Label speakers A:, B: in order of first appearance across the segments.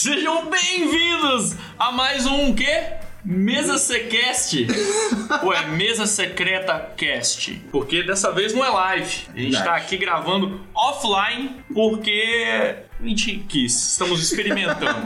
A: Sejam bem-vindos a mais um quê? Mesa Secast. Ou é Mesa Secreta Cast? Porque dessa vez não é live. A gente tá aqui gravando offline porque a gente quis. Estamos experimentando.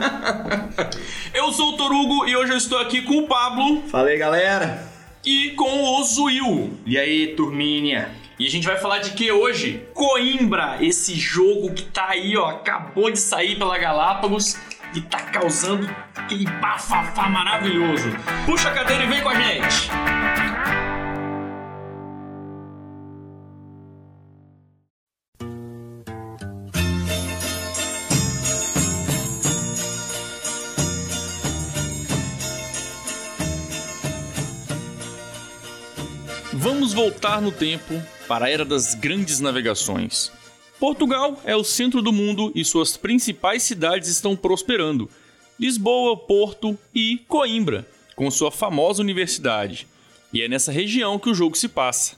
A: eu sou o Torugo e hoje eu estou aqui com o Pablo
B: Fala aí, galera.
A: e com o Zuil.
B: E aí, turminha?
A: E a gente vai falar de que hoje? Coimbra, esse jogo que tá aí, ó, acabou de sair pela Galápagos e tá causando aquele bafafá maravilhoso. Puxa a cadeira e vem com a gente. Vamos voltar no tempo para a era das grandes navegações. Portugal é o centro do mundo e suas principais cidades estão prosperando. Lisboa, Porto e Coimbra, com sua famosa universidade. E é nessa região que o jogo se passa.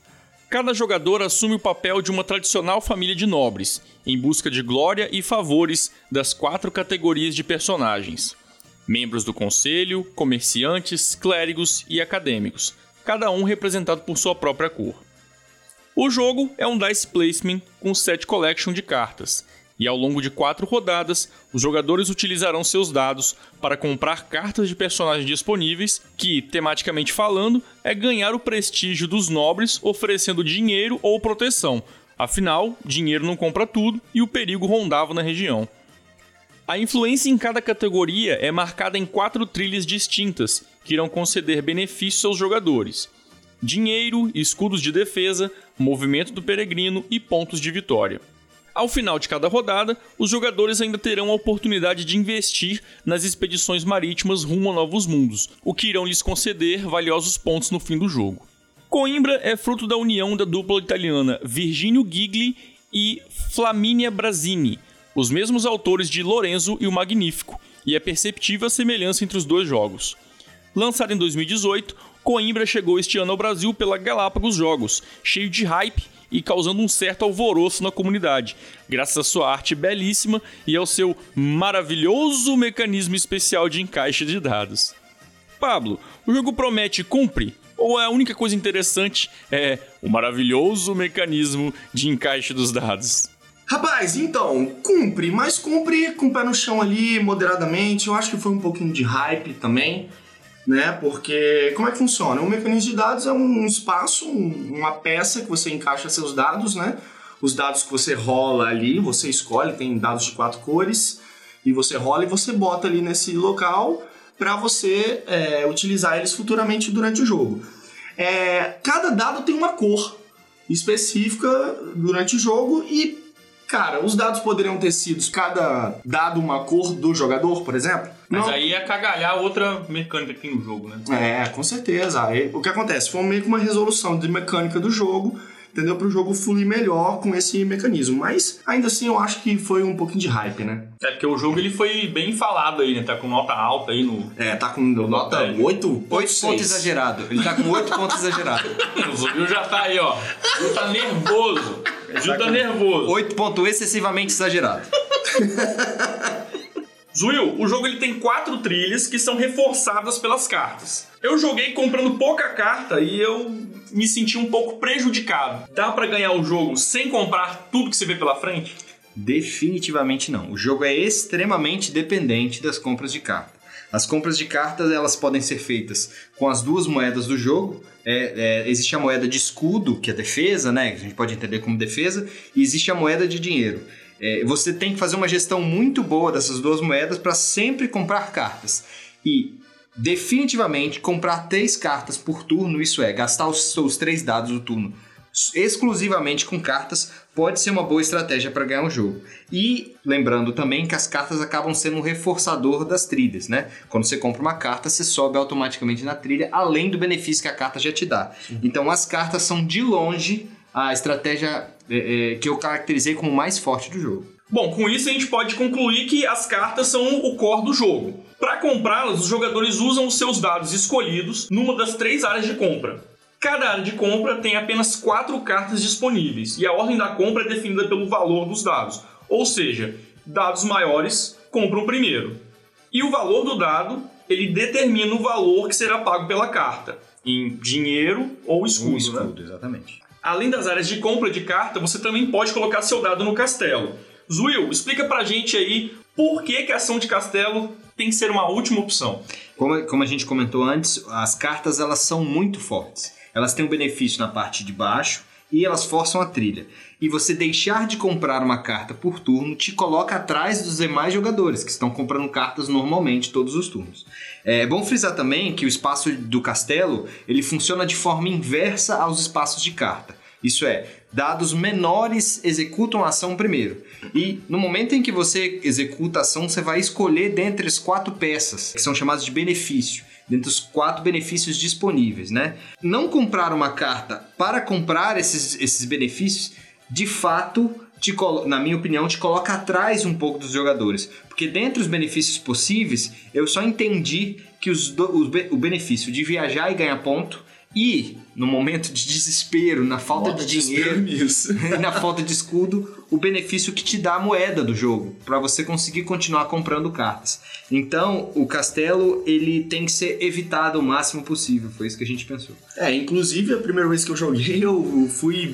A: Cada jogador assume o papel de uma tradicional família de nobres, em busca de glória e favores das quatro categorias de personagens: membros do conselho, comerciantes, clérigos e acadêmicos, cada um representado por sua própria cor. O jogo é um dice placement com set collection de cartas, e ao longo de quatro rodadas, os jogadores utilizarão seus dados para comprar cartas de personagens disponíveis, que, tematicamente falando, é ganhar o prestígio dos nobres oferecendo dinheiro ou proteção. Afinal, dinheiro não compra tudo e o perigo rondava na região. A influência em cada categoria é marcada em quatro trilhas distintas, que irão conceder benefícios aos jogadores: dinheiro, escudos de defesa, movimento do peregrino e pontos de vitória. Ao final de cada rodada, os jogadores ainda terão a oportunidade de investir nas expedições marítimas rumo a novos mundos, o que irão lhes conceder valiosos pontos no fim do jogo. Coimbra é fruto da união da dupla italiana Virginio Gigli e Flaminia Brasini, os mesmos autores de Lorenzo e o Magnífico, e é perceptível a semelhança entre os dois jogos. Lançado em 2018, Coimbra chegou este ano ao Brasil pela Galápagos Jogos, cheio de hype e causando um certo alvoroço na comunidade, graças à sua arte belíssima e ao seu maravilhoso mecanismo especial de encaixe de dados. Pablo, o jogo promete cumpre? Ou a única coisa interessante é o maravilhoso mecanismo de encaixe dos dados?
B: Rapaz, então, cumpre, mas cumpre com o pé no chão ali, moderadamente. Eu acho que foi um pouquinho de hype também, né? Porque como é que funciona? Um mecanismo de dados é um espaço, um- uma peça que você encaixa seus dados, né? Os dados que você rola ali, você escolhe, tem dados de quatro cores, e você rola e você bota ali nesse local para você é, utilizar eles futuramente durante o jogo. É, cada dado tem uma cor específica durante o jogo e, cara, os dados poderiam ter sido cada dado uma cor do jogador, por exemplo.
A: Mas
B: Não.
A: aí é cagalhar outra mecânica que tem no jogo, né?
B: É, com certeza. Aí, o que acontece? Foi meio que uma resolução de mecânica do jogo, entendeu? Para o jogo fluir melhor com esse mecanismo. Mas ainda assim eu acho que foi um pouquinho de hype, né?
A: É porque o jogo ele foi bem falado aí, né? Tá com nota alta aí no.
B: É, tá com nota
A: É.
B: 8,
C: 8 pontos exagerado. Ele tá com 8 pontos exagerado.
A: O Zubil já tá aí, ó. Zubil tá nervoso. O Zubil tá nervoso.
C: 8 ponto excessivamente exagerado.
A: Zuil, o jogo ele tem quatro trilhas que são reforçadas pelas cartas. Eu joguei comprando pouca carta e eu me senti um pouco prejudicado. Dá pra ganhar o jogo sem comprar tudo que você vê pela frente?
C: Definitivamente não. O jogo é extremamente dependente das compras de carta. As compras de cartas elas podem ser feitas com as duas moedas do jogo. É, é, existe a moeda de escudo, que é defesa, né? Que a gente pode entender como defesa, e existe a moeda de dinheiro. É, você tem que fazer uma gestão muito boa dessas duas moedas para sempre comprar cartas. E definitivamente comprar três cartas por turno, isso é, gastar os seus três dados do turno exclusivamente com cartas pode ser uma boa estratégia para ganhar um jogo. E lembrando também que as cartas acabam sendo um reforçador das trilhas, né? Quando você compra uma carta, você sobe automaticamente na trilha, além do benefício que a carta já te dá. Então as cartas são de longe a estratégia é, é, que eu caracterizei como mais forte do jogo.
A: Bom, com isso a gente pode concluir que as cartas são o core do jogo. Para comprá-las, os jogadores usam os seus dados escolhidos numa das três áreas de compra. Cada área de compra tem apenas quatro cartas disponíveis e a ordem da compra é definida pelo valor dos dados. Ou seja, dados maiores compram primeiro. E o valor do dado, ele determina o valor que será pago pela carta, em dinheiro ou escudo.
C: Um
A: né?
C: escudo, exatamente.
A: Além das áreas de compra de carta, você também pode colocar seu dado no castelo. Zuil, explica pra gente aí por que, que a ação de castelo tem que ser uma última opção.
C: Como, como a gente comentou antes, as cartas elas são muito fortes. Elas têm um benefício na parte de baixo e elas forçam a trilha. E você deixar de comprar uma carta por turno te coloca atrás dos demais jogadores que estão comprando cartas normalmente todos os turnos. É bom frisar também que o espaço do castelo ele funciona de forma inversa aos espaços de carta. Isso é, dados menores executam a ação primeiro. E no momento em que você executa a ação, você vai escolher dentre as quatro peças, que são chamadas de benefício, dentre os quatro benefícios disponíveis, né? Não comprar uma carta para comprar esses, esses benefícios, de fato, te na minha opinião, te coloca atrás um pouco dos jogadores. Porque dentre os benefícios possíveis, eu só entendi que os do- o benefício de viajar e ganhar ponto e, no momento de desespero, na falta
B: Modo
C: de dinheiro, e na falta de escudo, o benefício que te dá a moeda do jogo, para você conseguir continuar comprando cartas. Então, o castelo, ele tem que ser evitado o máximo possível, foi isso que a gente pensou.
B: É, inclusive a primeira vez que eu joguei, eu fui.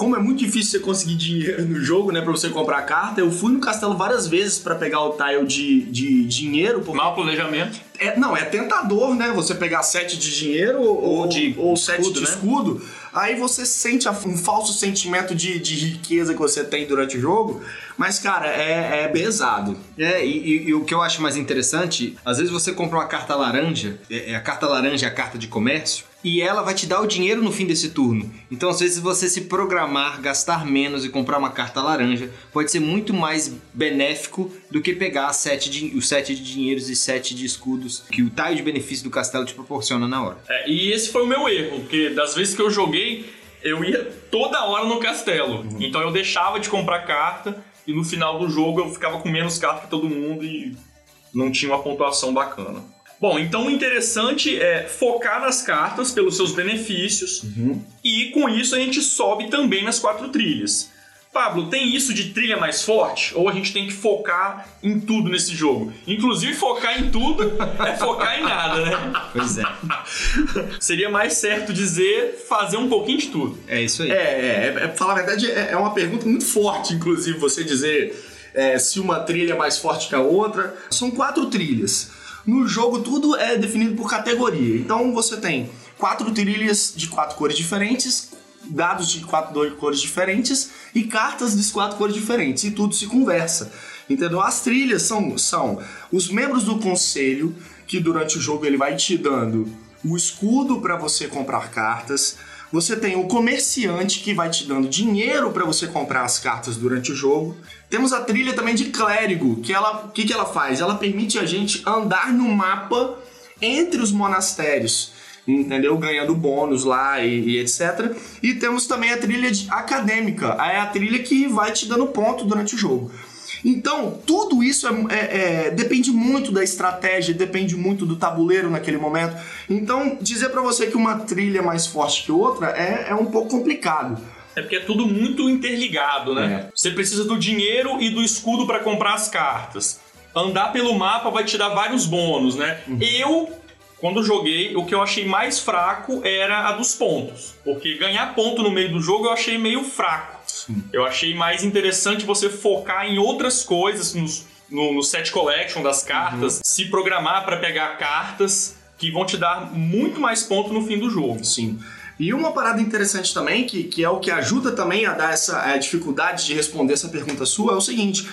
B: Como é muito difícil você conseguir dinheiro no jogo, né, pra você comprar carta, eu fui no castelo várias vezes pra pegar o tile de, de dinheiro. Porque
A: Mau planejamento.
B: é, não, é tentador, né? Você pegar sete de dinheiro ou,
C: Ou de
B: ou sete
C: escudo,
B: de
C: né?
B: escudo. Aí você sente um falso sentimento de, de riqueza que você tem durante o jogo. Mas, cara, é, é pesado.
C: É, e, e- e o que eu acho mais interessante, às vezes você compra uma carta laranja, é, é a carta laranja é a carta de comércio, e ela vai te dar o dinheiro no fim desse turno. Então, às vezes, você se programar, gastar menos e comprar uma carta laranja pode ser muito mais benéfico do que pegar sete de, os sete de dinheiros e sete de escudos que o taio de benefício do castelo te proporciona na hora.
A: É, e esse foi o meu erro, porque das vezes que eu joguei, eu ia toda hora no castelo. Então eu deixava de comprar carta e no final do jogo eu ficava com menos carta que todo mundo e não tinha uma pontuação bacana. Bom, então o interessante é focar nas cartas pelos seus benefícios e com isso a gente sobe também nas quatro trilhas. Pablo, tem isso de trilha mais forte? Ou a gente tem que focar em tudo nesse jogo? Inclusive, focar em tudo é focar em nada, né?
C: Pois é.
A: Seria mais certo dizer fazer um pouquinho de tudo.
C: É isso aí.
B: É, é, é, pra falar a verdade, é, é uma pergunta muito forte, inclusive, você dizer é, se uma trilha é mais forte que a outra. São quatro trilhas. No jogo, tudo é definido por categoria. Então, você tem quatro trilhas de quatro cores diferentes, dados de quatro cores diferentes e cartas de quatro cores diferentes. E tudo se conversa. Entendeu? As trilhas são, são os membros do conselho, que durante o jogo ele vai te dando o escudo para você comprar cartas. Você tem o comerciante que vai te dando dinheiro para você comprar as cartas durante o jogo. Temos a trilha também de clérigo, que ela, o que, que ela faz? Ela permite a gente andar no mapa entre os monastérios, entendeu? Ganhando bônus lá e, e etc. E temos também a trilha acadêmica, é a trilha que vai te dando ponto durante o jogo. Então, tudo isso é, é- é- depende muito da estratégia, depende muito do tabuleiro naquele momento. Então, dizer pra você que uma trilha é mais forte que outra é, é um pouco complicado.
A: É porque é tudo muito interligado, né? Você precisa do dinheiro e do escudo para comprar as cartas. Andar pelo mapa vai te dar vários bônus, né? Eu, quando joguei, o que eu achei mais fraco era a dos pontos. Porque ganhar ponto no meio do jogo eu achei meio fraco. Eu achei mais interessante você focar em outras coisas nos- no, no set collection das cartas, se programar para pegar cartas que vão te dar muito mais ponto no fim do jogo.
B: Sim. E uma parada interessante também, que, que é o que ajuda também a dar essa a dificuldade de responder essa pergunta sua, é o seguinte: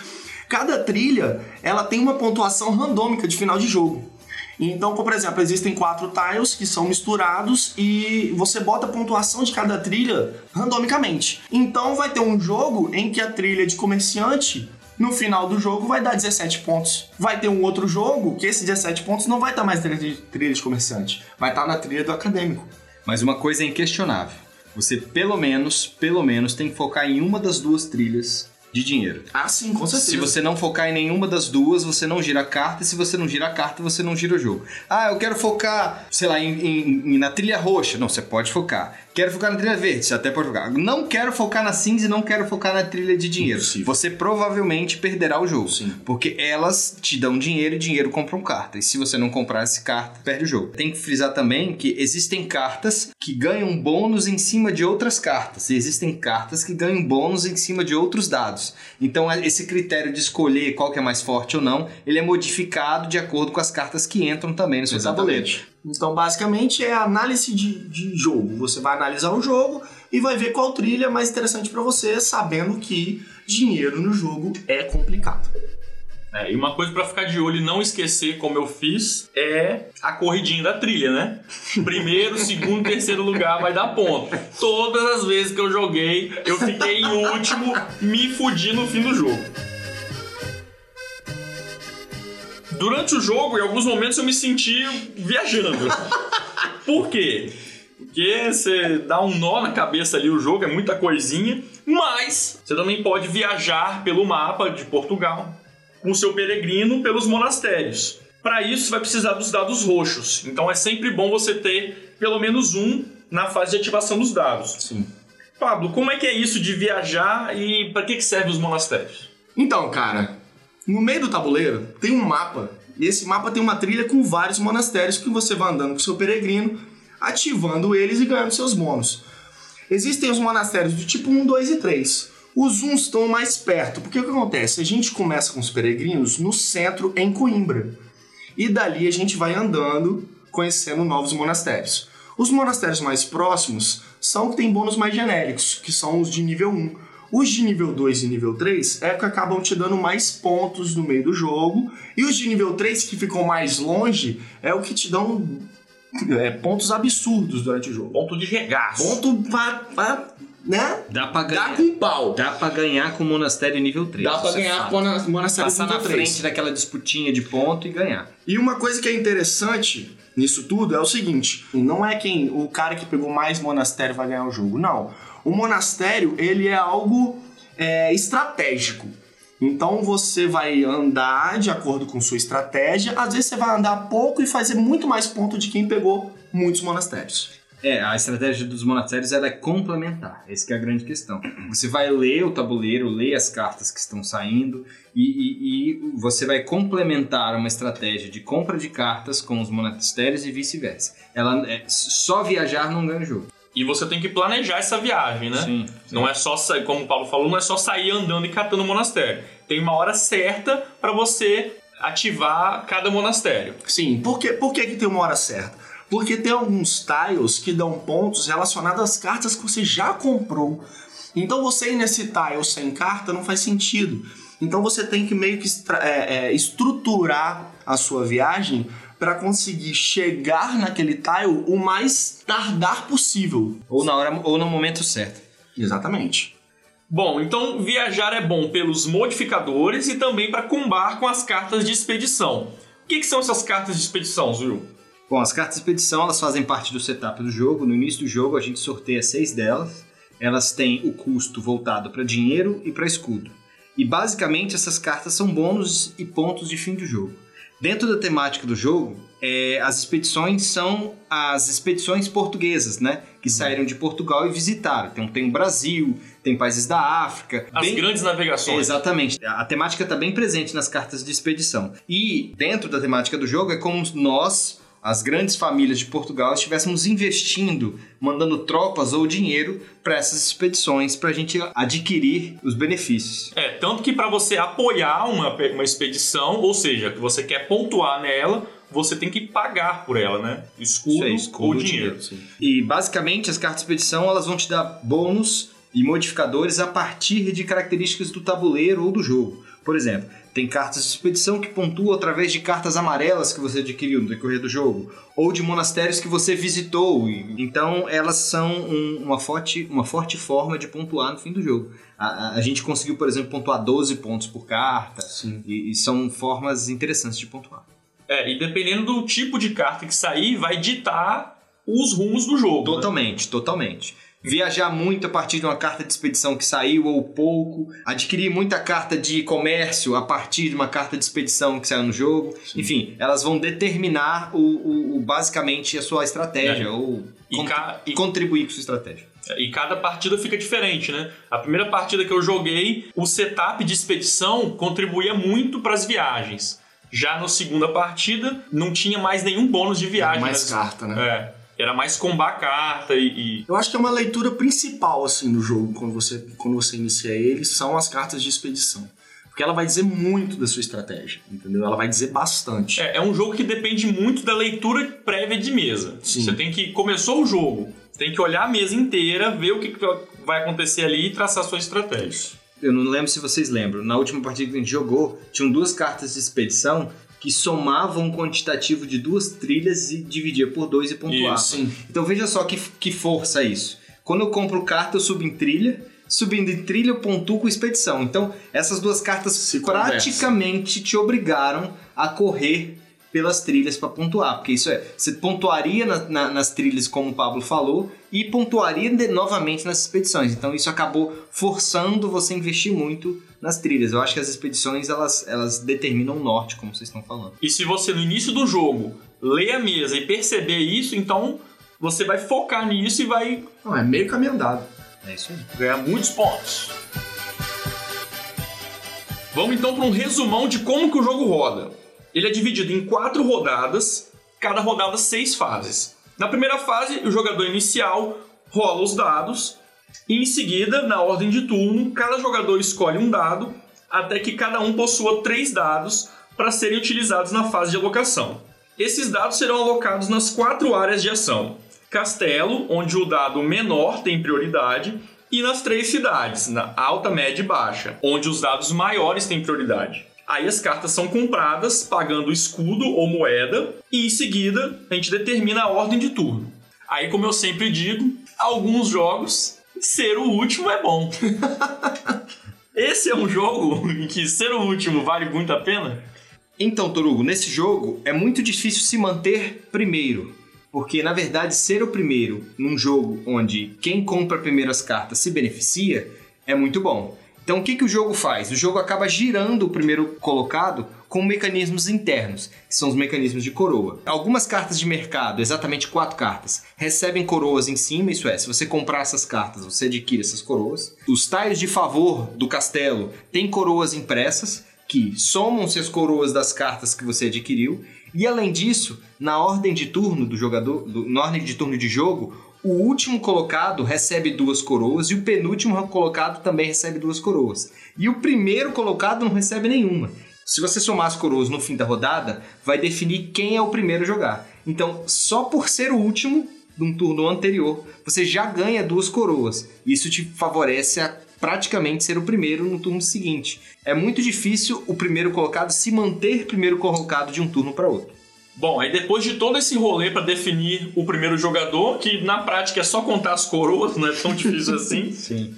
B: cada trilha ela tem uma pontuação randômica de final de jogo. Então, por exemplo, existem quatro tiles que são misturados e você bota a pontuação de cada trilha randomicamente. Então vai ter um jogo em que a trilha de comerciante no final do jogo vai dar 17 pontos. Vai ter um outro jogo que esses 17 pontos não vai estar mais na trilha de comerciante, vai estar na trilha do acadêmico.
C: Mas uma coisa é inquestionável. Você pelo menos, pelo menos tem que focar em uma das duas trilhas de dinheiro.
B: Ah, sim, com certeza.
C: Se você não focar em nenhuma das duas, você não gira a carta, e se você não gira a carta, você não gira o jogo. Ah, eu quero focar, sei lá, em, em- em- na trilha roxa. Não, você pode focar. Quero focar na trilha verde, você até pode focar. Não quero focar na cinza e não quero focar na trilha de dinheiro.
B: Impossível.
C: Você provavelmente perderá o jogo.
B: Sim.
C: Porque elas te dão dinheiro e dinheiro compram carta. E se você não comprar essa carta, perde o jogo. Tem que frisar também que existem cartas que ganham bônus em cima de outras cartas. E existem cartas que ganham bônus em cima de outros dados. Então é- esse critério de escolher qual que é mais forte ou não, ele é modificado de acordo com as cartas que entram também no seu tabuleiro.
B: Então, basicamente, é análise de, de jogo. Você vai analisar o jogo e vai ver qual trilha é mais interessante pra você, sabendo que dinheiro no jogo é complicado.
A: É, e uma coisa pra ficar de olho e não esquecer, como eu fiz, é a corridinha da trilha, né? Primeiro, segundo, terceiro lugar vai dar ponto. Todas as vezes que eu joguei, eu fiquei em último, me fudi no fim do jogo. Durante o jogo, em alguns momentos eu me senti viajando. Por quê? Porque você dá um nó na cabeça ali o jogo, é muita coisinha, mas você também pode viajar pelo mapa de Portugal com o seu peregrino pelos monastérios. Para isso, você vai precisar dos dados roxos. Então é sempre bom você ter pelo menos um na fase de ativação dos dados.
B: Sim.
A: Pablo, como é que é isso de viajar e para que, que servem os monastérios?
B: Então, cara, no meio do tabuleiro tem um mapa. E esse mapa tem uma trilha com vários monastérios que você vai andando com seu peregrino, ativando eles e ganhando seus bônus. Existem os monastérios do tipo 1, 2 e 3. Os uns estão mais perto, porque o que acontece? A gente começa com os peregrinos no centro, em Coimbra. E dali a gente vai andando, conhecendo novos monastérios. Os monastérios mais próximos são que têm bônus mais genéricos, que são os de nível 1. Os de nível 2 e nível 3 é que acabam te dando mais pontos no meio do jogo. E os de nível 3 que ficam mais longe é o que te dão é, pontos absurdos durante o jogo.
A: Ponto de regaço.
B: Ponto pra, né?
C: Dá pra
B: Dá
C: ganhar.
B: com pau.
C: Dá pra ganhar com o monastério nível 3.
B: Dá pra
C: é
B: ganhar
C: fato.
B: com o monastério
C: Passar
B: nível
C: na
B: 3.
C: frente daquela disputinha de ponto e ganhar.
B: E uma coisa que é interessante nisso tudo é o seguinte: não é quem o cara que pegou mais monastério vai ganhar o jogo, não. O monastério ele é algo é, estratégico. Então você vai andar de acordo com sua estratégia. Às vezes você vai andar pouco e fazer muito mais ponto de quem pegou muitos monastérios.
C: É, a estratégia dos monastérios ela é complementar. Essa é a grande questão. Você vai ler o tabuleiro, ler as cartas que estão saindo e, e- e você vai complementar uma estratégia de compra de cartas com os monastérios e vice-versa. Ela é, só viajar não ganha o jogo.
A: E você tem que planejar essa viagem, né?
C: Sim.
A: Não é só sair, como o Paulo falou, não é só sair andando e catando o monastério. Tem uma hora certa para você ativar cada monastério.
B: Sim, por que, por que, que tem uma hora certa? Porque tem alguns tiles que dão pontos relacionados às cartas que você já comprou. Então você ir nesse tile sem carta não faz sentido. Então você tem que meio que é, é, estruturar a sua viagem para conseguir chegar naquele tile o mais tardar possível.
C: Ou na hora ou no momento certo.
B: Exatamente.
A: Bom, então viajar é bom pelos modificadores e também para combar com as cartas de expedição. O que, que são essas cartas de expedição, Zul?
C: Bom, as cartas de expedição elas fazem parte do setup do jogo. No início do jogo a gente sorteia seis delas. Elas têm o custo voltado para dinheiro e para escudo. E basicamente essas cartas são bônus e pontos de fim do jogo. Dentro da temática do jogo, é, as expedições são as expedições portuguesas, né? Que saíram de Portugal e visitaram. Então tem o Brasil, tem países da África.
A: As
C: bem-
A: grandes navegações.
C: Exatamente. A temática está bem presente nas cartas de expedição. E dentro da temática do jogo é como nós, as grandes famílias de Portugal, estivéssemos investindo, mandando tropas ou dinheiro para essas expedições para a gente adquirir os benefícios.
A: É, tanto que para você apoiar uma, uma expedição, ou seja, que você quer pontuar nela, você tem que pagar por ela, né? Escudo,
C: escudo
A: ou
C: ou
A: dinheiro.
C: E basicamente as cartas de expedição elas vão te dar bônus e modificadores a partir de características do tabuleiro ou do jogo. Por exemplo, tem cartas de expedição que pontuam através de cartas amarelas que você adquiriu no decorrer do jogo, ou de monastérios que você visitou. Então elas são um- uma, forte, uma forte forma de pontuar no fim do jogo. A, a- a gente conseguiu, por exemplo, pontuar 12 pontos por carta,
B: Sim.
C: e, e são formas interessantes de pontuar.
A: É, e dependendo do tipo de carta que sair, vai ditar os rumos do jogo. né?
C: Totalmente, totalmente. Viajar muito a partir de uma carta de expedição que saiu ou pouco. Adquirir muita carta de comércio a partir de uma carta de expedição que saiu no jogo. Enfim, elas vão determinar o, o- o- basicamente a sua estratégia
A: É.
C: ou
A: E
C: con-
A: ca-
C: contribuir com sua estratégia.
A: E cada partida fica diferente, né? A primeira partida que eu joguei, o setup de expedição contribuía muito para as viagens. Já na segunda partida, não tinha mais nenhum bônus de viagem.
B: mais
A: né?
B: carta, né?
A: É. Era mais combar a carta e, e-
B: Eu acho que é uma leitura principal, assim, do jogo, quando você, quando você inicia ele, são as cartas de expedição. Porque ela vai dizer muito da sua estratégia, entendeu? Ela vai dizer bastante.
A: É, é um jogo que depende muito da leitura prévia de mesa.
B: Sim.
A: Você tem que. Começou o jogo, você tem que olhar a mesa inteira, ver o que que vai acontecer ali e traçar a sua estratégia.
C: Eu não lembro se vocês lembram. Na última partida que a gente jogou, tinham duas cartas de expedição que somavam um quantitativo de duas trilhas e dividia por dois e pontuava.
A: Isso,
B: sim.
C: Então veja só que, que força isso. Quando eu compro carta, eu subo em trilha. Subindo em trilha, eu pontuo com expedição. Então, essas duas cartas
B: Se
C: praticamente te obrigaram a correr pelas trilhas para pontuar. Porque isso é, você pontuaria na- na- nas trilhas, como o Pablo falou, e pontuaria de- novamente nas expedições. Então, isso acabou forçando você a investir muito nas trilhas. Eu acho que as expedições, elas, elas determinam o norte, como vocês estão falando.
A: E se você no início do jogo ler a mesa e perceber isso, então você vai focar nisso e vai
B: Não, é meio caminho andado.
C: É isso aí.
A: ganhar muitos pontos. Vamos então para um resumão de como que o jogo roda. Ele é dividido em quatro rodadas, cada rodada seis fases. Na primeira fase, o jogador inicial rola os dados e em seguida, na ordem de turno, cada jogador escolhe um dado até que cada um possua três dados para serem utilizados na fase de alocação. Esses dados serão alocados nas quatro áreas de ação: Castelo, onde o dado menor tem prioridade, e nas três cidades, na alta, média e baixa, onde os dados maiores têm prioridade. Aí as cartas são compradas pagando escudo ou moeda, e em seguida a gente determina a ordem de turno. Aí, como eu sempre digo, alguns jogos ser o último é bom. Esse é um jogo em que ser o último vale muito a pena?
C: Então, Torugo, nesse jogo é muito difícil se manter primeiro. Porque, na verdade, ser o primeiro num jogo onde quem compra primeiro as cartas se beneficia é muito bom. Então, o que, que o jogo faz? O jogo acaba girando o primeiro colocado com mecanismos internos, que são os mecanismos de coroa. Algumas cartas de mercado, exatamente quatro cartas, recebem coroas em cima, isso é, se você comprar essas cartas, você adquire essas coroas. Os tiles de favor do castelo têm coroas impressas, que somam-se as coroas das cartas que você adquiriu. E além disso, na ordem de turno do jogador, do- na ordem de turno de jogo, o último colocado recebe duas coroas e o penúltimo colocado também recebe duas coroas. E o primeiro colocado não recebe nenhuma. Se você somar as coroas no fim da rodada, vai definir quem é o primeiro a jogar. Então, só por ser o último de um turno anterior, você já ganha duas coroas. Isso te favorece a praticamente ser o primeiro no turno seguinte. É muito difícil o primeiro colocado se manter primeiro colocado de um turno para outro.
A: Bom, aí depois de todo esse rolê para definir o primeiro jogador, que na prática é só contar as coroas, não é tão difícil assim,
C: Sim.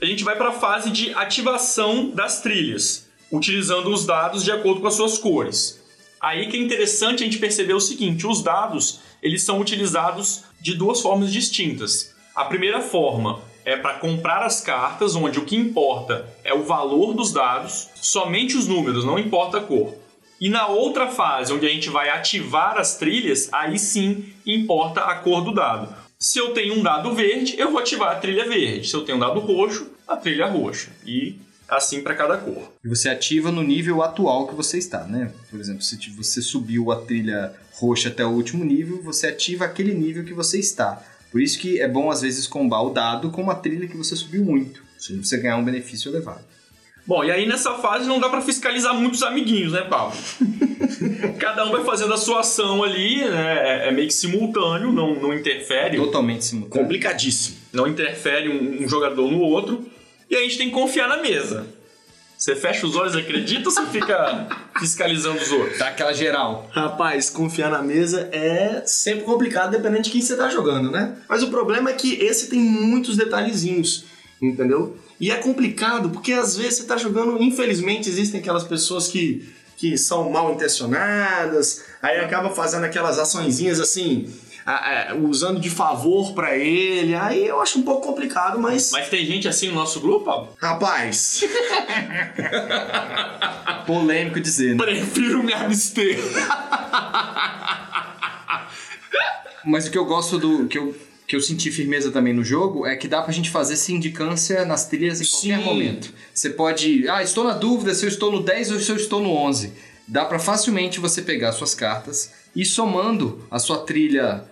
A: a gente vai para a fase de ativação das trilhas, utilizando os dados de acordo com as suas cores. Aí que é interessante a gente perceber o seguinte, os dados, eles são utilizados de duas formas distintas. A primeira forma é para comprar as cartas, onde o que importa é o valor dos dados, somente os números, não importa a cor. E na outra fase, onde a gente vai ativar as trilhas, aí sim importa a cor do dado. Se eu tenho um dado verde, eu vou ativar a trilha verde. Se eu tenho um dado roxo, a trilha roxa. E assim para cada cor.
C: E você ativa no nível atual que você está, né? Por exemplo, se você subiu a trilha roxa até o último nível, você ativa aquele nível que você está. Por isso que é bom às vezes combar o dado com uma trilha que você subiu muito, para você ganhar um benefício elevado.
A: Bom, e aí nessa fase não dá para fiscalizar muitos amiguinhos, né, Pablo? Cada um vai fazendo a sua ação ali, né? É- É meio que simultâneo, não, não interfere.
C: Totalmente simultâneo.
B: Complicadíssimo.
A: Não interfere um, um jogador no outro. E a gente tem que confiar na mesa. Você fecha os olhos e acredita ou você fica fiscalizando os outros?
C: Dá aquela geral.
B: Rapaz, confiar na mesa é sempre complicado dependendo de quem você tá jogando, né? Mas o problema é que esse tem muitos detalhezinhos, entendeu? E é complicado porque às vezes você tá jogando, infelizmente existem aquelas pessoas que, que são mal intencionadas, aí acaba fazendo aquelas açõezinhas assim, é, usando de favor pra ele. Aí eu acho um pouco complicado, mas.
A: Mas tem gente assim no nosso grupo, Pablo?
B: Rapaz,
C: Polêmico dizer, né?
B: prefiro me abster.
C: Mas o que eu gosto do. que eu, que eu senti firmeza também no jogo é que dá pra gente fazer sindicância nas trilhas em qualquer
B: Sim.
C: momento. Você pode. Ah, estou na dúvida se eu estou no 10 ou se eu estou no 11. Dá pra facilmente você pegar suas cartas e ir somando a sua trilha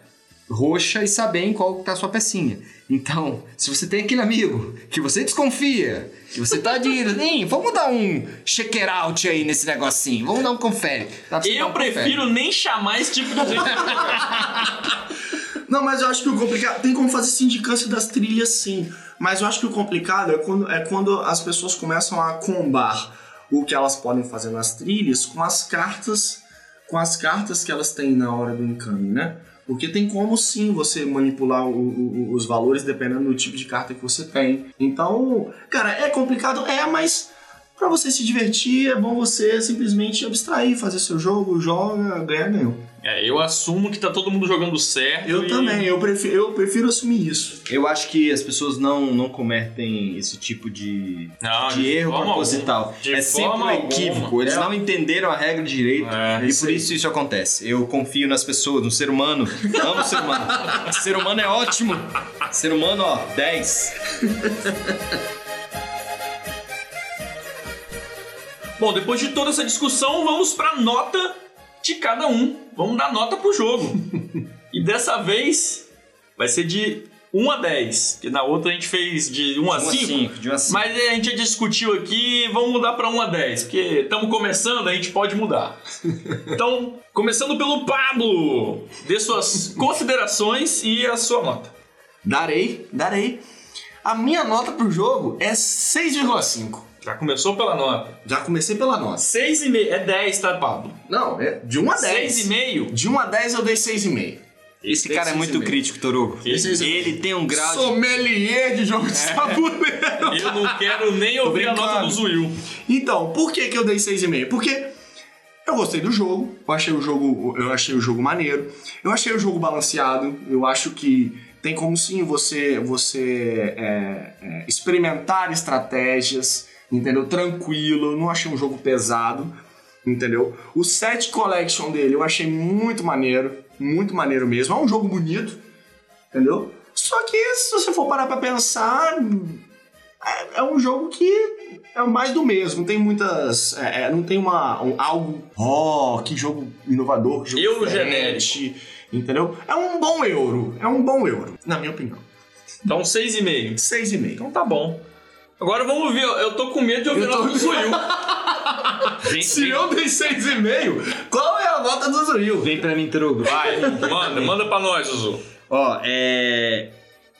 C: roxa e saber em qual tá a sua pecinha. Então, se você tem aquele amigo que você desconfia, que você tá de. "Ih, vamos dar um check it out aí nesse negocinho, vamos dar um confere. Dar
A: Eu
C: um confere.
A: prefiro nem chamar esse tipo de gente.
B: Não, mas eu acho que o complicado. Tem como fazer sindicância das trilhas, sim. Mas eu acho que o complicado é quando, é quando as pessoas começam a combar o que elas podem fazer nas trilhas com as cartas. Com as cartas que elas têm na hora do encame, né? Porque tem como sim você manipular o- o- os valores dependendo do tipo de carta que você tem. Então, cara, é complicado, é, mas pra você se divertir é bom você simplesmente abstrair, fazer seu jogo, joga, ganha, ganhou.
A: É, eu assumo que tá todo mundo jogando certo.
B: Eu
A: e-
B: também, eu prefiro, eu prefiro assumir isso.
C: Eu acho que as pessoas não, não cometem esse tipo de,
A: Não,
C: de erro
A: forma
C: proposital.
A: De
C: é sempre um equívoco.
A: alguma.
C: Eles
A: É.
C: não entenderam a regra direito
A: É,
C: e por isso isso acontece. Eu confio nas pessoas, no ser humano. Amo o ser humano. O ser humano é ótimo. Ser humano, ó, 10.
A: Bom, depois de toda essa discussão, vamos pra nota de cada um. Vamos dar nota pro jogo. e dessa vez vai ser de 1 a 10. Que na outra a gente fez de 1 a 5.
C: de 1 a 5.
A: Mas a gente já discutiu aqui, vamos mudar pra 1 a 10, porque estamos começando, a gente pode mudar. Então, começando pelo Pablo, dê suas considerações e a sua nota.
B: Darei, darei. A minha nota pro jogo é 6,5.
A: Já começou pela nota.
B: Já comecei pela nota.
A: 6,5, é 10, tá, Pablo?
B: Não, é de 1 a 10.
A: 6,5?
B: De 1 a 10 eu dei 6,5.
C: Esse cara é muito
B: 6,5.
C: crítico, Torugo.
A: Esse-
C: Ele tem um grau de...
B: Sommelier de jogo de tabuleiro.
A: Eu não quero nem ouvir a nota do Zuil.
B: Então, por que, que eu dei 6,5? Porque eu gostei do jogo, eu achei o jogo, eu achei o jogo maneiro, eu achei o jogo balanceado, eu acho que tem como sim você, você é, é, experimentar estratégias, entendeu? Tranquilo, eu não achei um jogo pesado, entendeu? O set collection dele eu achei muito maneiro, muito maneiro mesmo. É um jogo bonito, entendeu? Só que se você for parar pra pensar, é, é um jogo que é mais do mesmo. Não tem muitas. é, é, não tem uma, um- algo. Oh, que jogo inovador, que jogo
A: Euro
B: diferente, Entendeu? É um bom euro. É um bom euro, na minha opinião.
A: Então, 6,5.
B: 6,5.
A: Então tá bom. Agora vamos ver, eu tô com medo de ouvir a nota do Zuil.
C: Vem,
B: Se
C: vem,
B: eu dei 6,5, qual é a nota do Zuil?
C: vem pra mim, Torugo.
A: Vai, manda, manda pra nós, Zuzu.
C: Ó, é.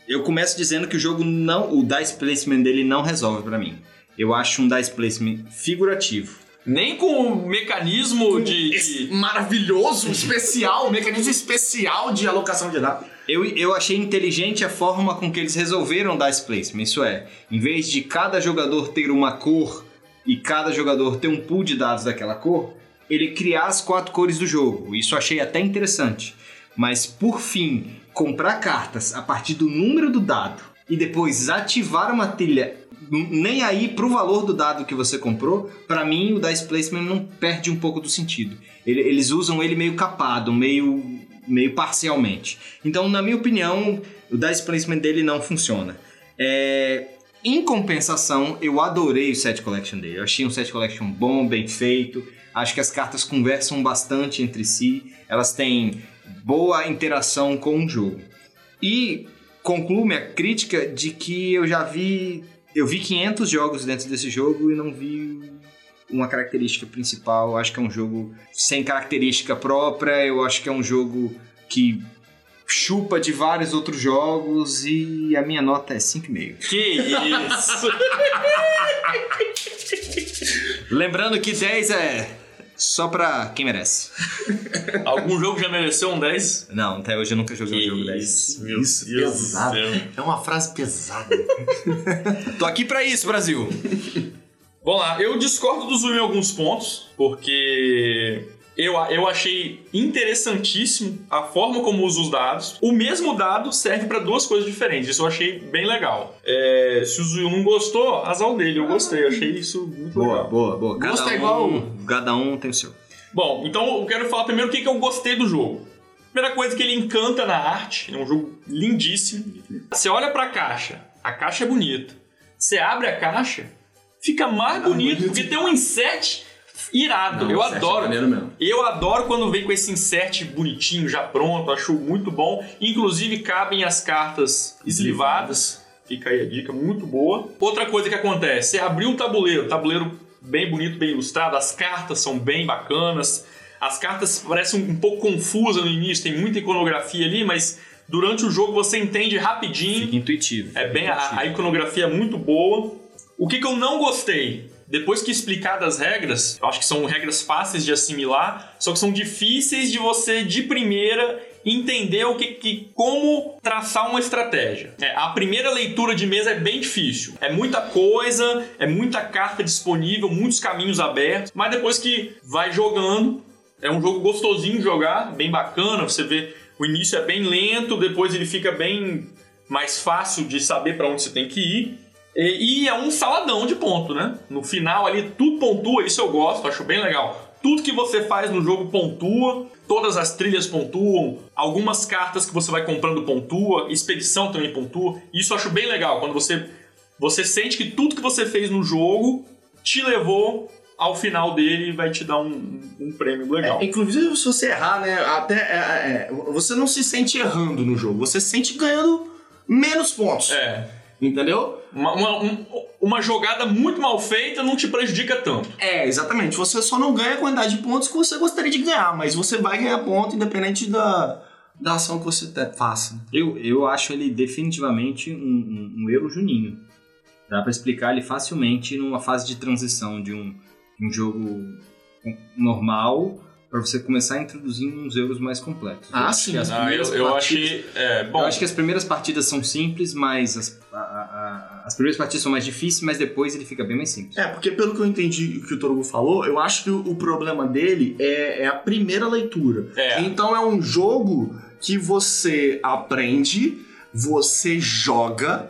C: Eu começo dizendo que o jogo não. O dice placement dele não resolve pra mim. Eu acho um dice placement figurativo.
A: Nem com o mecanismo de.
B: Esse
A: de-
B: maravilhoso, especial, mecanismo especial de alocação de dados.
C: Eu, eu achei inteligente a forma com que eles resolveram dice placement. Isso é, em vez de cada jogador ter uma cor e cada jogador ter um pool de dados daquela cor, ele criar as quatro cores do jogo. Isso achei até interessante. Mas por fim, comprar cartas a partir do número do dado e depois ativar uma trilha nem aí pro valor do dado que você comprou, pra mim o dice placement não perde um pouco do sentido. Ele- eles usam ele meio capado, meio meio parcialmente. Então, na minha opinião, o dice placement dele não funciona. É, em compensação, eu adorei o set collection dele. Eu achei um set collection bom, bem feito. Acho que as cartas conversam bastante entre si. Elas têm boa interação com o jogo. E concluo minha crítica de que eu já vi. Eu vi 500 jogos dentro desse jogo e não vi uma característica principal. Eu acho que é um jogo sem característica própria. Eu acho que é um jogo que chupa de vários outros jogos e a minha nota é 5,5.
A: Que isso!
C: Lembrando que 10 é só pra quem merece.
A: Algum jogo já mereceu um 10?
C: Não, até hoje eu nunca joguei um jogo 10.
A: Isso, meu
B: Isso,
A: Deus do
B: pesado.
A: céu.
B: É uma frase pesada.
C: Tô aqui pra isso, Brasil.
A: Vamos lá, eu discordo do Zuil em alguns pontos, porque Eu, eu achei interessantíssimo a forma como usa os dados. O mesmo dado serve para duas coisas diferentes. Isso eu achei bem legal. É, se o Zuil não gostou, azar dele. Eu gostei. Eu achei isso muito
C: Boa,
A: legal.
C: boa, boa. Cada
B: Gosto é
C: um,
B: igual-
C: Cada um tem o seu.
A: Bom, então eu quero falar primeiro o que, que eu gostei do jogo. Primeira coisa que ele encanta na arte, é um jogo lindíssimo. Você olha pra caixa, a caixa é bonita. Você abre a caixa, fica mais bonito,
B: bonito.
A: porque tem um insert irado. eu adoro.
B: mesmo.
A: Eu adoro quando vem com esse insert bonitinho, já pronto, acho muito bom. Inclusive cabem as cartas eslivadas. Fica aí a dica, muito boa. Outra coisa que acontece, você abriu o tabuleiro, tabuleiro bem bonito, bem ilustrado, as cartas são bem bacanas. As cartas parecem um pouco confusas no início, tem muita iconografia ali, mas durante o jogo você entende rapidinho.
C: Fica intuitivo.
A: É bem
C: Fica
A: a, a iconografia é muito boa. O que, que eu não gostei? Depois que explicadas as regras, eu acho que são regras fáceis de assimilar, só que são difíceis de você de primeira entender o que, que como traçar uma estratégia. É, a primeira leitura de mesa é bem difícil. É muita coisa, é muita carta disponível, muitos caminhos abertos, mas depois que vai jogando, é um jogo gostosinho de jogar, bem bacana, você vê o início é bem lento, depois ele fica bem mais fácil de saber para onde você tem que ir. E, e é um saladão de ponto, né? No final ali tudo pontua, isso eu gosto, acho bem legal. Tudo que você faz no jogo pontua, todas as trilhas pontuam, algumas cartas que você vai comprando pontua, expedição também pontua. Isso eu acho bem legal, quando você, você sente que tudo que você fez no jogo te levou ao final dele e vai te dar um, um prêmio legal.
B: É, inclusive, se você errar, né? Até. é, é, você não se sente errando no jogo, você se sente ganhando menos pontos.
A: É.
B: Entendeu?
A: Uma, uma, um- uma jogada muito mal feita não te prejudica tanto.
B: É, exatamente. Você só não ganha a quantidade de pontos que você gostaria de ganhar, mas você vai ganhar ponto independente da, da ação que você te- faça.
C: Eu, eu acho ele definitivamente um, um, um euro juninho. Dá pra explicar ele facilmente numa fase de transição de um, de um jogo normal para você começar a introduzir uns euros mais complexos.
B: Ah,
C: Eu acho
B: sim.
C: que as
A: Ah, eu,
C: primeiras
A: eu
C: partidas-
A: achei. É, bom,
C: Eu acho que as primeiras partidas são simples, mas as, a- a- a- as primeiras partidas são mais difíceis, mas depois ele fica bem mais simples.
B: É, porque pelo que eu entendi o que o Torugo falou, eu acho que o, o problema dele é, é a primeira leitura.
A: É.
B: Então é um jogo que você aprende, você joga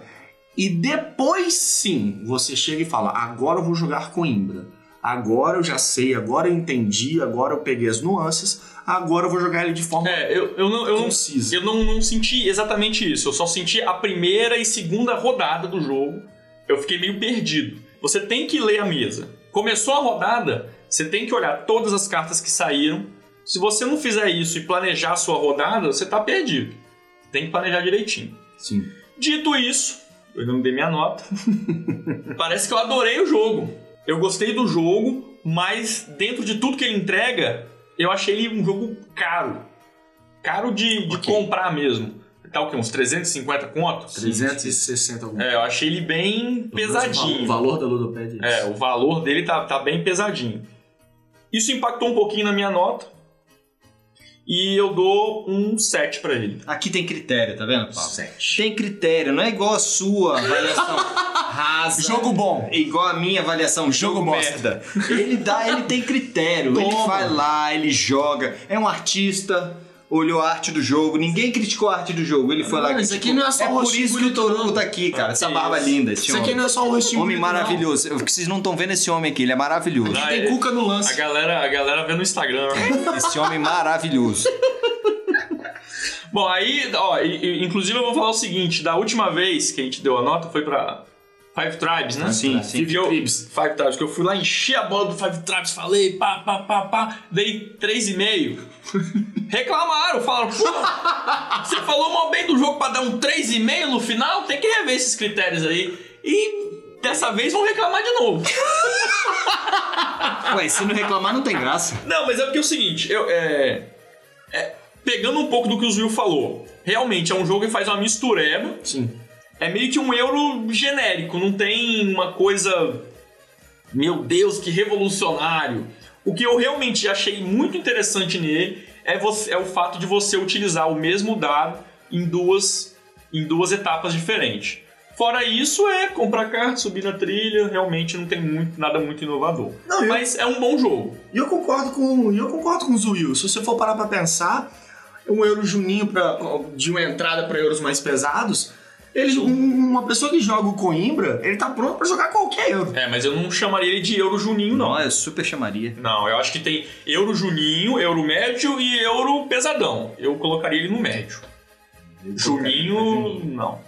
B: e depois sim você chega e fala: agora eu vou jogar Coimbra. Agora eu já sei, agora eu entendi, agora eu peguei as nuances, agora eu vou jogar ele de forma
A: é, eu, eu não. Eu não
B: concisa.
A: eu não, não senti exatamente isso. Eu só senti a primeira e segunda rodada do jogo. Eu fiquei meio perdido. Você tem que ler a mesa. Começou a rodada, você tem que olhar todas as cartas que saíram. Se você não fizer isso e planejar a sua rodada, você tá perdido. Tem que planejar direitinho.
B: Sim.
A: Dito isso, eu não dei minha nota. Parece que eu adorei o jogo. Eu gostei do jogo, mas dentro de tudo que ele entrega, eu achei ele um jogo caro. Caro de, de
B: Ok.
A: comprar mesmo. Tá o quê? Uns 350 conto?
B: 360 alguma
A: É, eu achei ele bem
B: O
A: pesadinho.
B: valor da Ludopad é
A: É, o valor dele tá, tá bem pesadinho. Isso impactou um pouquinho na minha nota. E eu dou um 7 pra ele.
C: Aqui tem critério, tá vendo, Paulo?
B: Sete.
C: Tem critério, não é igual a sua avaliação rasa.
B: Jogo bom.
C: É igual a minha avaliação, jogo,
B: Jogo
C: merda. Ele dá, ele tem critério. Ele
B: Toma.
C: vai lá, ele joga. É um artista, olhou a arte do jogo. Ninguém criticou a arte do jogo. Ele foi lá e
B: Não, isso
C: criticou.
B: aqui não é só
C: por
B: rostinho
C: isso que o
B: não.
C: tá aqui, cara. Essa
A: Isso.
C: barba linda. Esse
B: Isso aqui
C: homem.
B: não é só um rostinho
C: Homem
B: não.
C: maravilhoso. Eu- Vocês não estão vendo esse homem aqui, ele é maravilhoso.
A: Ah,
B: Tem
A: é-
B: cuca no
A: A
B: lance.
A: galera, a galera vê no Instagram.
C: Esse homem maravilhoso.
A: Bom, aí, ó, inclusive eu vou falar o seguinte: da última vez que a gente deu a nota foi pra Five Tribes, né?
C: Sim, sim.
A: Que eu, Five Tribes, que eu fui lá, enchi a bola do Five Tribes, falei, pá, pá, pá, pá, dei 3,5. Reclamaram, falaram, pô, você falou mal bem do jogo pra dar um 3,5 no final? Tem que rever esses critérios aí. E dessa vez vão reclamar de novo.
C: Ué, se não reclamar, não tem graça.
A: Não, mas é porque é o seguinte, eu, é, é, pegando um pouco do que o Zil falou, realmente é um jogo que faz uma mistureba,
B: Sim.
A: É meio que um euro genérico, não tem uma coisa, meu Deus, que revolucionário. O que eu realmente achei muito interessante nele é, você- é o fato de você utilizar o mesmo dado em duas, em duas etapas diferentes. Fora isso, é comprar carta, subir na trilha, realmente não tem muito, nada muito inovador.
B: Não, eu-
A: Mas é um bom jogo.
B: E eu concordo com, eu concordo com o Zuil. Se você for parar pra pensar, um euro juninho pra, de uma entrada pra euros mais pesados, ele, um- uma pessoa que joga o Coimbra, ele tá pronto pra jogar qualquer euro.
A: É, mas eu não chamaria ele de euro juninho, não.
C: Não, eu super chamaria.
A: Não, eu acho que tem euro juninho, euro médio e euro pesadão. Eu colocaria ele no médio.
C: Eu
A: Juninho,
C: colocaria
A: não.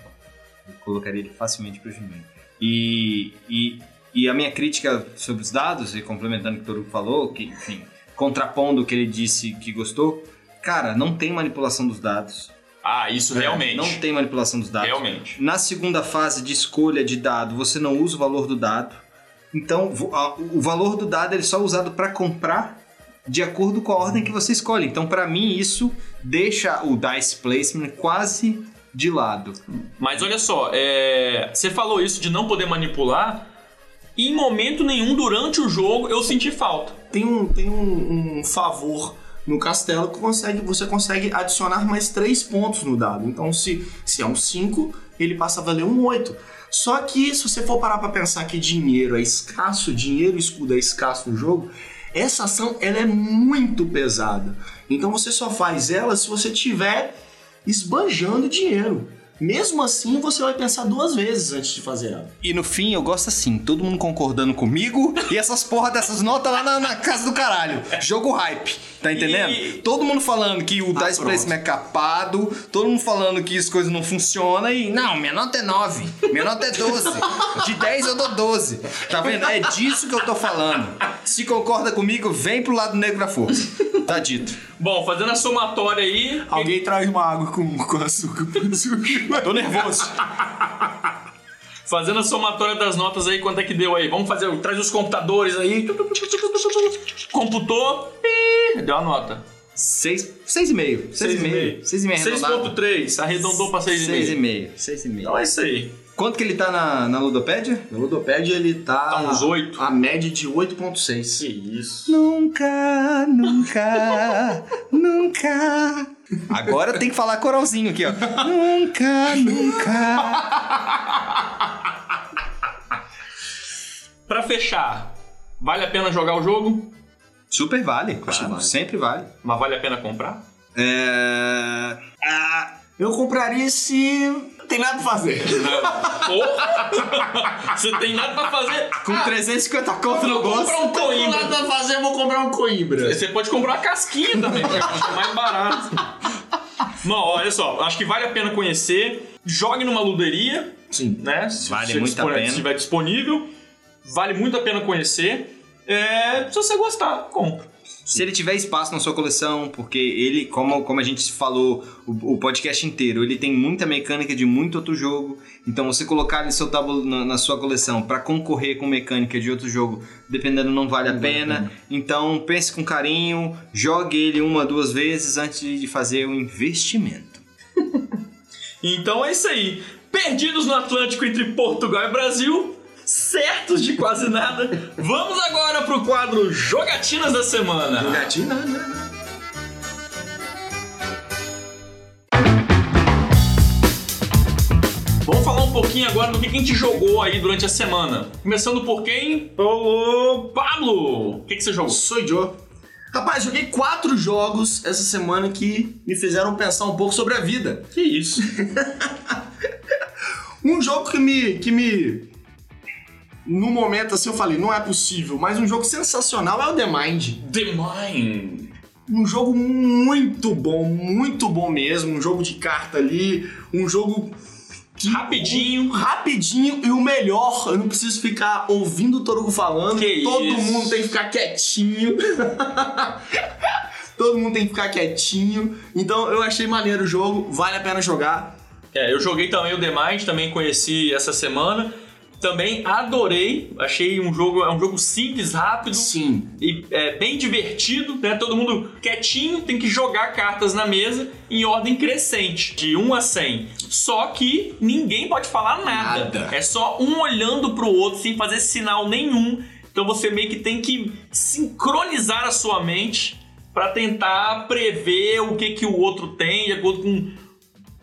C: Eu colocaria ele facilmente pro Juninho. E, e, e a minha crítica sobre os dados, e complementando o que o Toru falou, que, enfim, contrapondo o que ele disse que gostou, cara, não tem manipulação dos dados.
A: Ah, isso realmente.
C: É, Não tem manipulação dos dados.
A: Realmente.
C: Na segunda fase de escolha de dado, você não usa o valor do dado. Então, o valor do dado ele só é usado para comprar de acordo com a ordem que você escolhe. Então, para mim, isso deixa o dice placement quase de lado.
A: Mas olha só, é, você falou isso de não poder manipular. E em momento nenhum durante o jogo eu senti falta.
B: Tem um, tem um, um favor no castelo consegue, você consegue adicionar mais 3 pontos no dado. Então, se, se é um 5, ele passa a valer um 8. Só que, se você for parar pra pensar que dinheiro é escasso, dinheiro escudo é escasso no jogo, essa ação ela é muito pesada. Então, você só faz ela se você tiver esbanjando dinheiro. Mesmo assim, você vai pensar duas vezes antes de fazer ela.
C: E no fim, eu gosto assim, todo mundo concordando comigo e essas porra dessas notas lá na, na casa do caralho. Jogo hype, tá entendendo?
A: E-
C: Todo mundo falando que o
B: Ah,
C: Dice. Placement é capado, todo mundo falando que as coisas não funcionam e... Não, minha nota é 9, minha nota é 12. De 10 eu dou 12. Tá vendo? É disso que eu tô falando. Se concorda comigo, vem pro lado negro da força. Tá dito.
A: Bom, fazendo a somatória aí.
B: Alguém traz uma água com, com açúcar pro açúcar.
C: Tô nervoso.
A: Fazendo a somatória das notas aí, quanto é que deu aí? Vamos fazer, traz os computadores aí. Computou. Deu a nota.
C: 6, 6,5. 6,5. 6,5 arredondado.
A: 6.3, arredondou pra 6,5.
C: 6,5. 6,5.
A: Então é isso aí.
C: Quanto que ele tá na, na Ludopédia?
B: No Ludopad ele tá.
A: Tá uns oito.
B: A média de 8,6.
A: Que isso.
C: Nunca, nunca, nunca. Agora tem que falar coralzinho aqui, ó. Nunca, nunca.
A: Pra fechar, vale a pena jogar o jogo?
C: Super vale, claro.
B: vale.
C: Sempre vale.
A: Mas vale a pena comprar?
C: É...
B: Ah, eu compraria se. Não tem nada pra fazer.
A: Porra! Você tem nada pra fazer?
C: Com 350 conto no bolso.
A: comprar um
B: Não tem
A: Coimbra.
B: nada pra fazer, eu vou comprar um Coimbra.
A: Você pode comprar uma casquinha também, que é mais barato. Não, olha só, acho que vale a pena conhecer. Jogue numa luderia,
B: Sim.
A: né? Se,
C: Vale muito a pena.
A: Se estiver disponível, vale muito a pena conhecer. É, se você gostar, compra.
C: Se ele tiver espaço na sua coleção, porque ele, como, como a gente falou o, o podcast inteiro, ele tem muita mecânica de muito outro jogo. Então você colocar ele seu tabuleiro na, na sua coleção para concorrer com mecânica de outro jogo, dependendo, não vale a pena. Então pense com carinho, jogue ele uma, duas vezes antes de fazer o investimento.
A: Então é isso aí. Perdidos no Atlântico entre Portugal e Brasil, certos de quase nada. Vamos agora pro quadro Jogatinas da Semana.
B: Não, não.
A: Vamos falar um pouquinho agora do que a gente jogou aí durante a semana. Começando por quem? Pelo Pablo. O que, que você jogou?
B: Sou Joe. Rapaz, joguei quatro jogos essa semana que me fizeram pensar um pouco sobre a vida.
A: Que isso?
B: Um jogo que me. que me. No momento assim eu falei, não é possível, mas um jogo sensacional é o The Mind.
A: The Mind.
B: Um jogo muito bom, muito bom mesmo. Um jogo de carta ali, um jogo que-
A: Rapidinho.
B: rapidinho e o melhor, eu não preciso ficar ouvindo o Torugo falando.
A: Que
B: Todo
A: isso.
B: mundo tem que ficar quietinho. Todo mundo tem que ficar quietinho. Então eu achei maneiro o jogo, vale a pena jogar.
A: É, eu joguei também o The Mind, também conheci essa semana. Também adorei. Achei um jogo, é um jogo simples, rápido.
B: Sim.
A: e é, bem divertido, né? Todo mundo quietinho, tem que jogar cartas na mesa em ordem crescente, de 1 a 100. Só que ninguém pode falar nada.
B: Nada.
A: É só um olhando pro outro sem fazer sinal nenhum. Então você meio que tem que sincronizar a sua mente para tentar prever o que que o outro tem de acordo com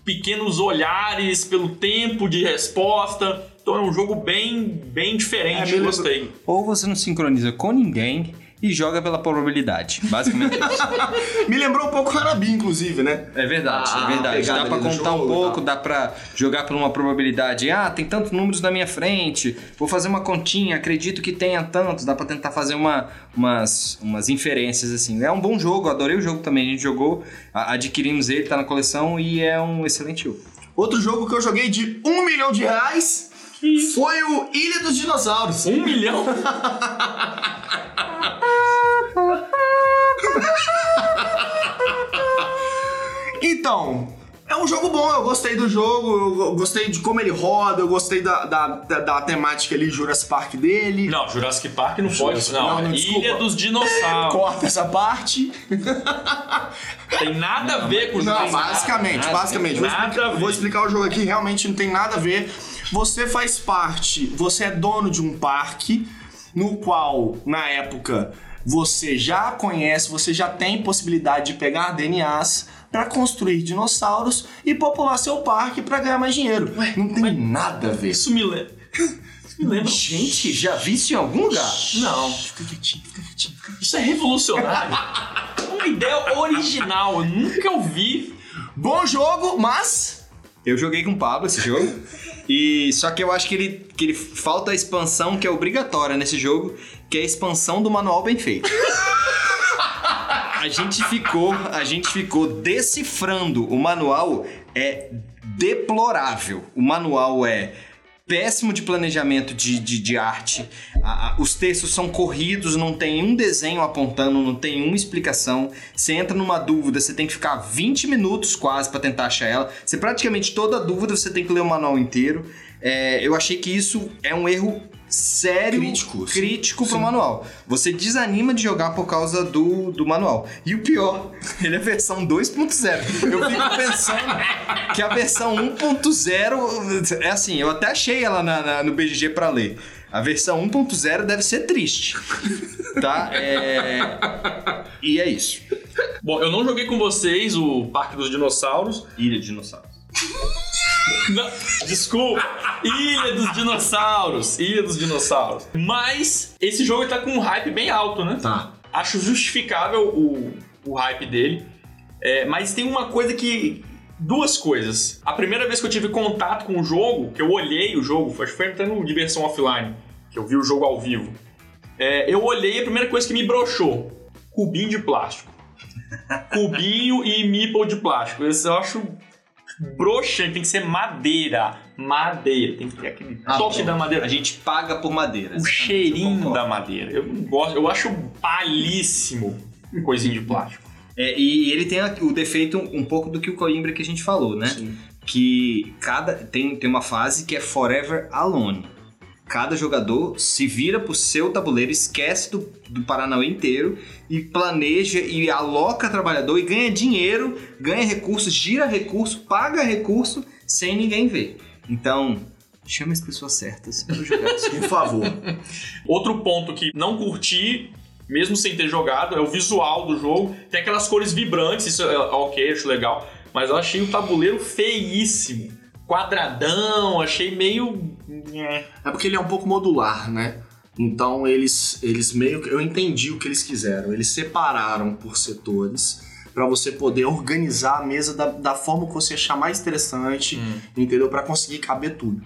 A: pequenos olhares, pelo tempo de resposta. Então é um jogo bem, bem diferente,
B: É,
A: gostei.
C: Ou você não sincroniza com ninguém e joga pela probabilidade. Basicamente isso.
B: Me lembrou um pouco o Hanabi, inclusive, né?
C: É verdade,
B: Ah,
C: é verdade. Dá pra contar um
B: e
C: pouco, dá pra jogar por uma probabilidade. Ah, tem tantos números na minha frente, vou fazer uma continha, acredito que tenha tantos. Dá pra tentar fazer uma, umas, umas inferências assim. É um bom jogo, adorei o jogo também. A gente jogou, adquirimos ele, tá na coleção e é um excelente jogo.
B: Outro jogo que eu joguei de um milhão de reais foi o Ilha dos Dinossauros.
A: Um milhão?
B: Então, é um jogo bom, eu gostei do jogo, eu gostei de como ele roda, eu gostei da, da, da, da temática ali, Jurassic Park dele.
A: Não, Jurassic Park não pode.
B: Jurassic-
A: Não,
B: não, não,
A: é. Ilha dos Dinossauros.
B: Corta essa parte.
A: Tem nada a ver com o
B: Não, basicamente,
C: nada,
B: basicamente. Vou
A: nada
B: explicar,
A: a ver.
B: vou explicar o jogo aqui, realmente não tem nada a ver. Você faz parte, você é dono de um parque no qual, na época, você já conhece, você já tem possibilidade de pegar DNAs para construir dinossauros e popular seu parque para ganhar mais dinheiro. não tem nada a ver.
A: Isso me lembra. Isso me lembra.
C: Gente, já vi isso em algum lugar?
A: Não.
B: Fica quietinho, fica quietinho, fica quietinho.
A: Isso é revolucionário. Uma ideia original. Eu nunca ouvi.
B: Bom jogo, mas
C: Eu joguei com o Pablo esse jogo. E só que eu acho que ele, que ele falta a expansão que é obrigatória nesse jogo, que é a expansão do manual bem feito. A gente ficou, a gente ficou decifrando o manual é deplorável. O manual é péssimo de planejamento de, de, de arte. A- a- os textos são corridos, não tem um desenho apontando, não tem uma explicação. Você entra numa dúvida, você tem que ficar 20 minutos quase pra tentar achar ela. Você praticamente toda dúvida você tem que ler o manual inteiro. É, eu achei que isso é um erro sério,
B: Crítico, sim.
C: crítico pro manual. Você desanima de jogar por causa do, do manual. E o pior, ele é versão 2.0. Eu fico pensando que a versão 1.0 é assim, eu até achei ela na- na- no BGG pra ler. A versão 1.0 deve ser triste. Tá? É... E é isso.
A: Bom, eu não joguei com vocês o Parque dos Dinossauros.
C: Ilha de dinossauros.
A: Não, desculpa. Ilha dos Dinossauros. Ilha dos Dinossauros. Mas esse jogo tá com um hype bem alto, né?
B: tá.
A: Acho justificável o, o hype dele. É, mas tem uma coisa que. Duas coisas. A primeira vez que eu tive contato com o jogo, que eu olhei o jogo, acho que foi até no Diversão Offline, que eu vi o jogo ao vivo. É, eu olhei a primeira coisa que me broxou: cubinho de plástico. Cubinho e meeple de plástico. Esse eu acho broxante, tem que ser madeira. Madeira. Tem que ter aquele
C: Ah,
A: toque
C: bom.
A: da madeira.
C: A gente paga por madeira.
A: O cheirinho da madeira. Eu não gosto, eu acho palíssimo coisinha de plástico.
C: É, e ele tem o defeito um pouco do que o Coimbra que a gente falou, né?
B: Sim.
C: Que cada tem, tem uma fase que é Forever Alone. Cada jogador se vira pro seu tabuleiro, esquece do, do Paranauê inteiro e planeja e aloca trabalhador e ganha dinheiro, ganha recursos, gira recurso, paga recurso sem ninguém ver. Então, chama as pessoas certas para jogar isso.
B: Por favor.
A: Outro ponto que não curti, mesmo sem ter jogado, é o visual do jogo. Tem aquelas cores vibrantes, isso é ok, acho legal. Mas eu achei o tabuleiro feíssimo. Quadradão, achei meio. É.
B: É porque ele é um pouco modular, né? Então eles, eles meio que. Eu entendi o que eles quiseram. Eles separaram por setores para você poder organizar a mesa da, da forma que você achar mais interessante, entendeu? Para conseguir caber tudo.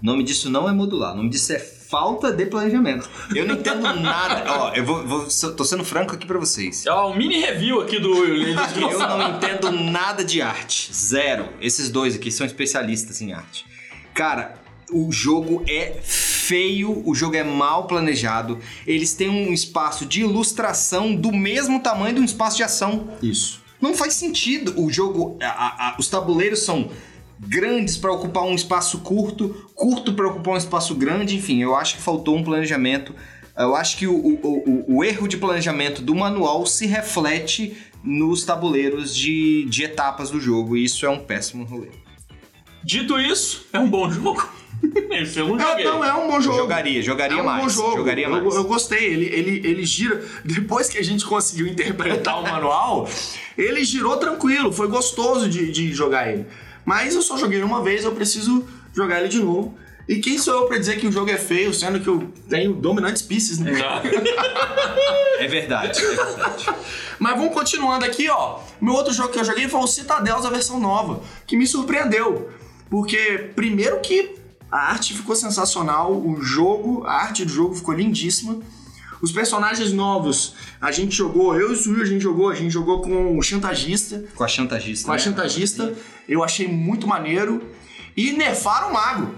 C: O nome disso não é modular, o nome disso é falta de planejamento. Eu não entendo nada. Ó, eu vou, vou- tô sendo franco aqui pra vocês.
A: Ó, um mini review aqui do. do
C: Eu não entendo nada de arte. Zero. Esses dois aqui são especialistas em arte. Cara, o jogo é feio, o jogo é mal planejado. Eles têm um espaço de ilustração do mesmo tamanho de um espaço de ação.
B: Isso.
C: Não faz sentido. O jogo, a- a- os tabuleiros são grandes para ocupar um espaço curto, curto para ocupar um espaço grande. Enfim, eu acho que faltou um planejamento. Eu acho que o, o- o- o erro de planejamento do manual se reflete nos tabuleiros de, de etapas do jogo. E isso é um péssimo rolê.
A: Dito isso, é um bom jogo. Esse eu não
B: É, não, é um bom jogo.
C: jogaria, jogaria
B: é um
C: mais.
B: Bom jogo.
C: Jogaria
B: eu,
C: mais.
B: eu gostei. Ele, ele, ele gira. Depois que a gente conseguiu interpretar o manual, ele girou tranquilo. Foi gostoso de, de jogar ele. Mas eu só joguei uma vez, eu preciso jogar ele de novo. E quem sou eu pra dizer que o jogo é feio, sendo que eu tenho dominantes pieces, né?
C: É verdade, é verdade.
B: Mas vamos continuando aqui, ó. Meu outro jogo que eu joguei foi o Citadels, a versão nova, que me surpreendeu. Porque, primeiro que a arte ficou sensacional, o jogo, a arte do jogo ficou lindíssima. Os personagens novos, a gente jogou, eu e o Suil, a gente jogou, a gente jogou com o Chantagista,
C: Com a chantagista.
B: com a
C: né?
B: Chantagista, eu achei muito maneiro. E nerfaram o mago.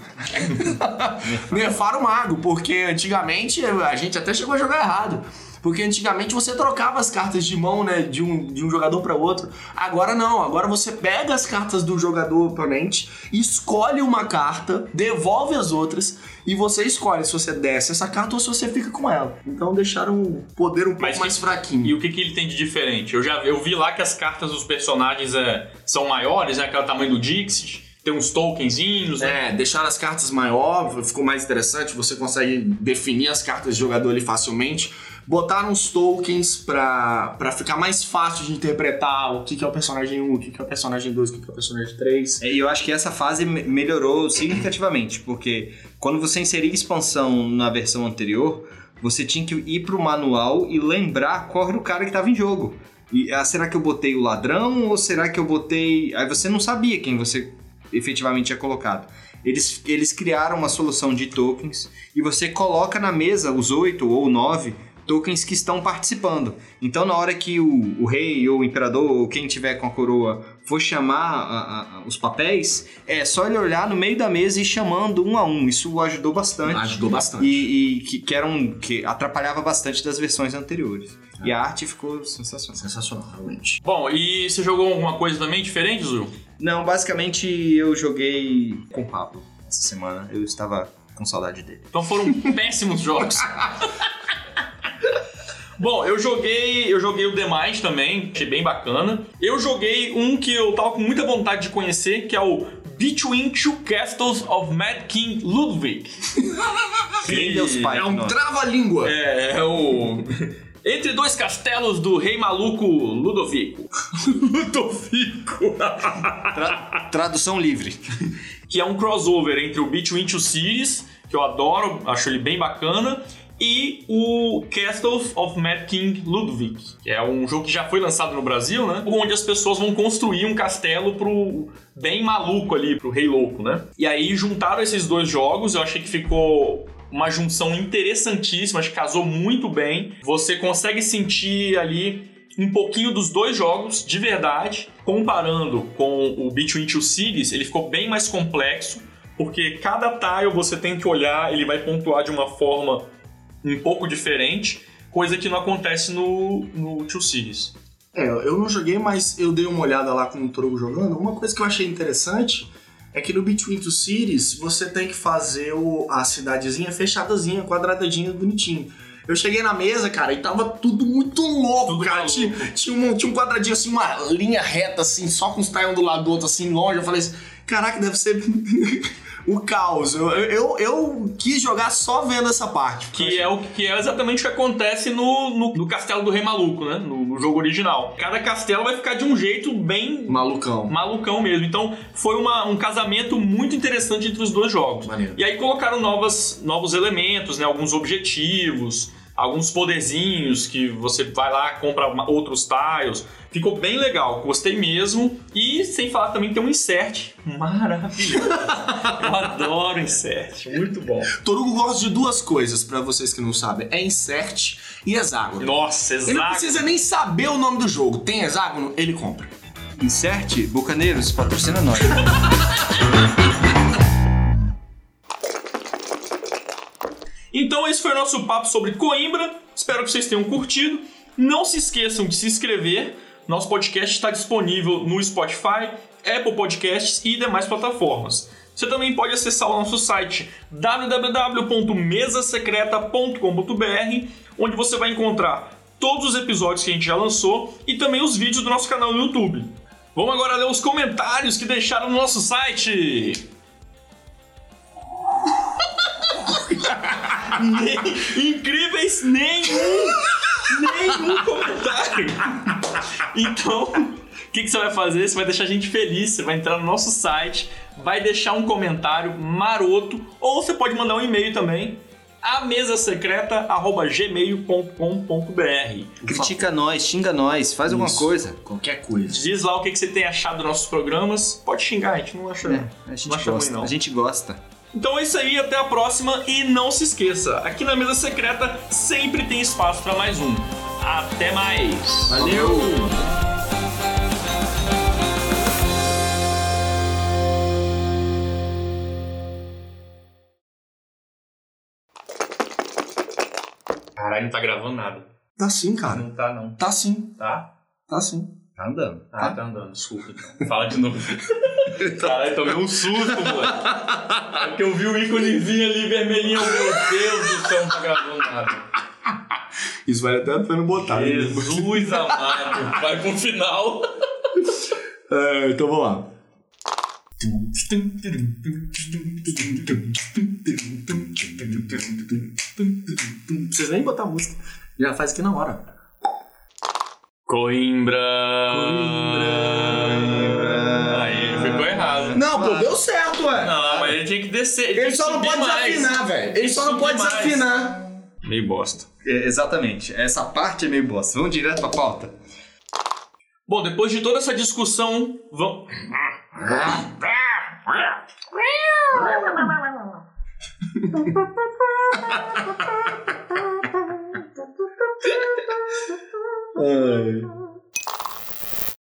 B: nerfaram o mago, porque antigamente a gente até chegou a jogar errado. Porque antigamente você trocava as cartas de mão, né, de um, de um jogador para outro. Agora não, agora você pega as cartas do jogador oponente, escolhe uma carta, devolve as outras e você escolhe se você desce essa carta ou se você fica com ela. Então deixaram o poder um pouco
A: Mas
B: mais
A: que-
B: fraquinho.
A: E o que, que ele tem de diferente? Eu já eu vi lá que as cartas dos personagens é, são maiores, né? Aquele tamanho do Dixit, tem uns tokenzinhos, né?
B: É, deixar as cartas maior, ficou mais interessante, você consegue definir as cartas de jogador ali facilmente. Botaram uns tokens pra ficar mais fácil de interpretar o que, que é o personagem 1, o que, que é o personagem 2, o que, que é o personagem 3.
C: É, E eu acho que essa fase me- melhorou significativamente, porque quando você inseria expansão na versão anterior, você tinha que ir pro manual e lembrar qual era o cara que tava em jogo. E ah, será que eu botei o ladrão ou será que eu botei. Aí você não sabia quem você efetivamente tinha colocado. Eles, eles criaram uma solução de tokens e você coloca na mesa os oito ou nove tokens que estão participando. Então, na hora que o, o rei ou o imperador ou quem tiver com a coroa for chamar a- a- os papéis, é só ele olhar no meio da mesa e ir chamando um a um. Isso ajudou bastante.
B: Ajudou bastante.
C: E, e que, que, era um, que atrapalhava bastante das versões anteriores. E a arte ficou sensacional.
B: Sensacional, realmente.
A: Bom, e você jogou alguma coisa também diferente, Zul?
C: Não, basicamente eu joguei com o Pablo essa semana. Eu estava com saudade dele.
A: Então foram péssimos jogos. Bom, eu joguei, eu joguei o Demais também, achei bem bacana. Eu joguei um que eu tava com muita vontade de conhecer, que é o Between Two Castles of Mad King Ludwig.
C: Grande é.
B: É um trava-língua.
A: É, é o Entre dois castelos do rei maluco Ludovico. Ludovico.
C: Tra- tradução livre.
A: que é um crossover entre o Between Two Cities, que eu adoro, acho ele bem bacana, e o Castles of Mad King Ludwig, que é um jogo que já foi lançado no Brasil, né? Onde as pessoas vão construir um castelo pro bem maluco ali, pro rei louco, né? E aí juntaram esses dois jogos, eu achei que ficou uma junção interessantíssima, acho que casou muito bem. Você consegue sentir ali um pouquinho dos dois jogos de verdade, comparando com o Between Two Cities, ele ficou bem mais complexo, porque cada tile você tem que olhar, ele vai pontuar de uma forma um pouco diferente, coisa que não acontece no, no Two Cities.
B: É, eu não joguei, mas eu dei uma olhada lá com o Trogo jogando. Uma coisa que eu achei interessante é que no Between Two Cities você tem que fazer o, a cidadezinha fechadazinha, quadradadinha, bonitinho. Eu cheguei na mesa, cara, e tava tudo muito louco,
A: Tudo
B: cara. Tinha, tinha, um, tinha um quadradinho assim, uma linha reta, assim, só com os tiles um do lado do outro, assim, longe. Eu falei assim, caraca, deve ser o caos. Eu, eu, eu quis jogar só vendo essa parte.
A: Que é, o, que é exatamente o que acontece no, no, no Castelo do Rei Maluco, né? No, no jogo original. Cada castelo vai ficar de um jeito bem
B: Malucão.
A: malucão mesmo. Então foi uma- um casamento muito interessante entre os dois jogos.
B: Maneiro.
A: E aí colocaram novas, novos elementos, né? Alguns objetivos, alguns poderzinhos que você vai lá, compra outros tiles. Ficou bem legal, gostei mesmo. E sem falar também que tem um insert maravilhoso. Eu adoro insert, muito bom.
B: Torugo gosta de duas coisas, pra vocês que não sabem. É insert e hexágono.
A: Nossa,
B: Ele não precisa nem saber o nome do jogo. Tem hexágono, ele compra.
C: Insert, Bucaneiros, patrocina nós.
A: Então esse foi o nosso papo sobre Coimbra. Espero que vocês tenham curtido. Não se esqueçam de se inscrever. Nosso podcast está disponível no Spotify, Apple Podcasts e demais plataformas. Você também pode acessar o nosso site www.mesasecreta.com.br, onde você vai encontrar todos os episódios que a gente já lançou e também os vídeos do nosso canal no YouTube. Vamos agora ler os comentários que deixaram no nosso site. Nem- incríveis nenhum nenhum comentário então O que, que você vai fazer? Você vai deixar a gente feliz, você vai entrar no nosso site, vai deixar um comentário maroto, ou você pode mandar um e-mail também, a mesa secreta@gmail.com.br.
C: Critica nós, xinga nós, faz alguma
B: Isso.
C: coisa.
B: Qualquer coisa.
A: Diz lá o que, que você tem achado dos nossos programas. Pode xingar, a gente não acha,
C: É, a gente
A: não acha ruim,
C: gosta.
A: não.
C: A gente gosta.
A: Então é isso aí, até a próxima e não se esqueça, aqui na mesa secreta sempre tem espaço para mais um. Até mais.
B: Valeu!
A: Caralho, não tá gravando nada.
B: Tá sim, cara.
A: Não tá não.
B: Tá sim.
A: Tá?
B: Tá sim.
C: Tá andando.
A: Ah, tá andando, desculpa então. Fala de novo. Caralho, tomei um susto, mano. É porque eu vi o íconezinho ali vermelhinho, meu Deus do céu, não tá gravando nada.
B: Isso vale até a pena botar. né?
A: Jesus amado, vai pro final.
B: É, então vamos lá. Não precisa nem botar música. Já faz aqui na hora.
A: Coimbra.
B: Coimbra. Pô, deu certo, ué.
A: Não, mas ele tinha que descer. Ele,
B: Ele só não pode
A: mais.
B: desafinar, velho. Ele só não pode
A: mais.
B: desafinar.
A: Meio bosta.
C: É, exatamente. Essa parte é meio bosta. Vamos direto pra pauta.
A: Bom, depois de toda essa discussão, vamos.
B: Ai.